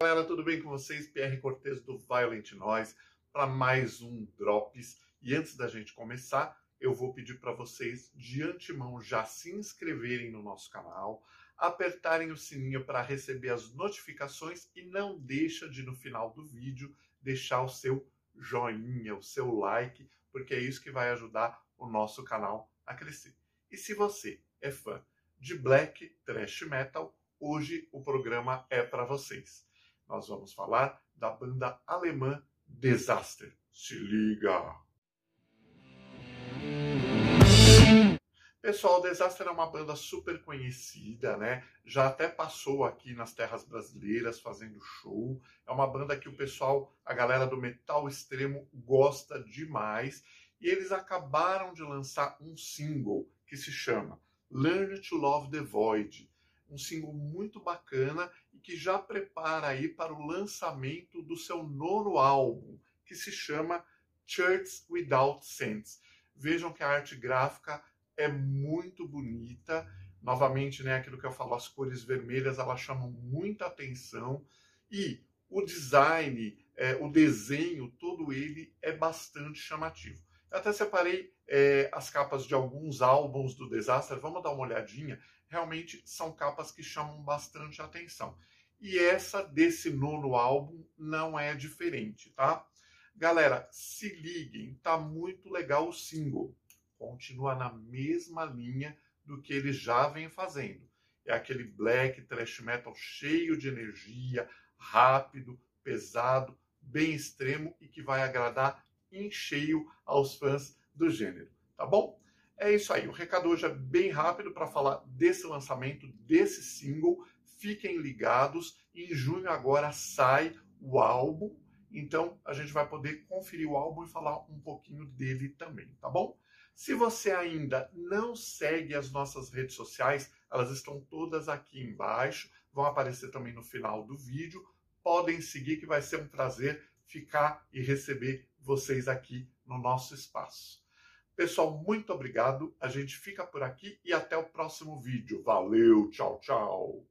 Galera, tudo bem com vocês? Pierre Cortes do Violent Noise para mais um Drops. E antes da gente começar, eu vou pedir para vocês de antemão já se inscreverem no nosso canal, apertarem o sininho para receber as notificações e não deixa de no final do vídeo deixar o seu joinha, o seu like, porque é isso que vai ajudar o nosso canal a crescer. E se você é fã de black thrash metal, hoje o programa é para vocês nós vamos falar da banda alemã Disaster. Se liga! Pessoal, Disaster é uma banda super conhecida, né? Já até passou aqui nas terras brasileiras fazendo show. É uma banda que o pessoal, a galera do metal extremo gosta demais. E eles acabaram de lançar um single que se chama Learn to Love the Void um single muito bacana e que já prepara aí para o lançamento do seu nono álbum, que se chama Church Without Saints. Vejam que a arte gráfica é muito bonita. Novamente, né, aquilo que eu falo, as cores vermelhas, elas chamam muita atenção. E o design, é, o desenho, todo ele é bastante chamativo. Eu até separei é, as capas de alguns álbuns do Disaster, vamos dar uma olhadinha realmente são capas que chamam bastante atenção. E essa desse nono álbum não é diferente, tá? Galera, se liguem, tá muito legal o single. Continua na mesma linha do que eles já vêm fazendo. É aquele black thrash metal cheio de energia, rápido, pesado, bem extremo e que vai agradar em cheio aos fãs do gênero, tá bom? É isso aí. O recado hoje é bem rápido para falar desse lançamento, desse single. Fiquem ligados. Em junho agora sai o álbum. Então a gente vai poder conferir o álbum e falar um pouquinho dele também, tá bom? Se você ainda não segue as nossas redes sociais, elas estão todas aqui embaixo, vão aparecer também no final do vídeo. Podem seguir que vai ser um prazer ficar e receber vocês aqui no nosso espaço. Pessoal, muito obrigado. A gente fica por aqui e até o próximo vídeo. Valeu, tchau, tchau.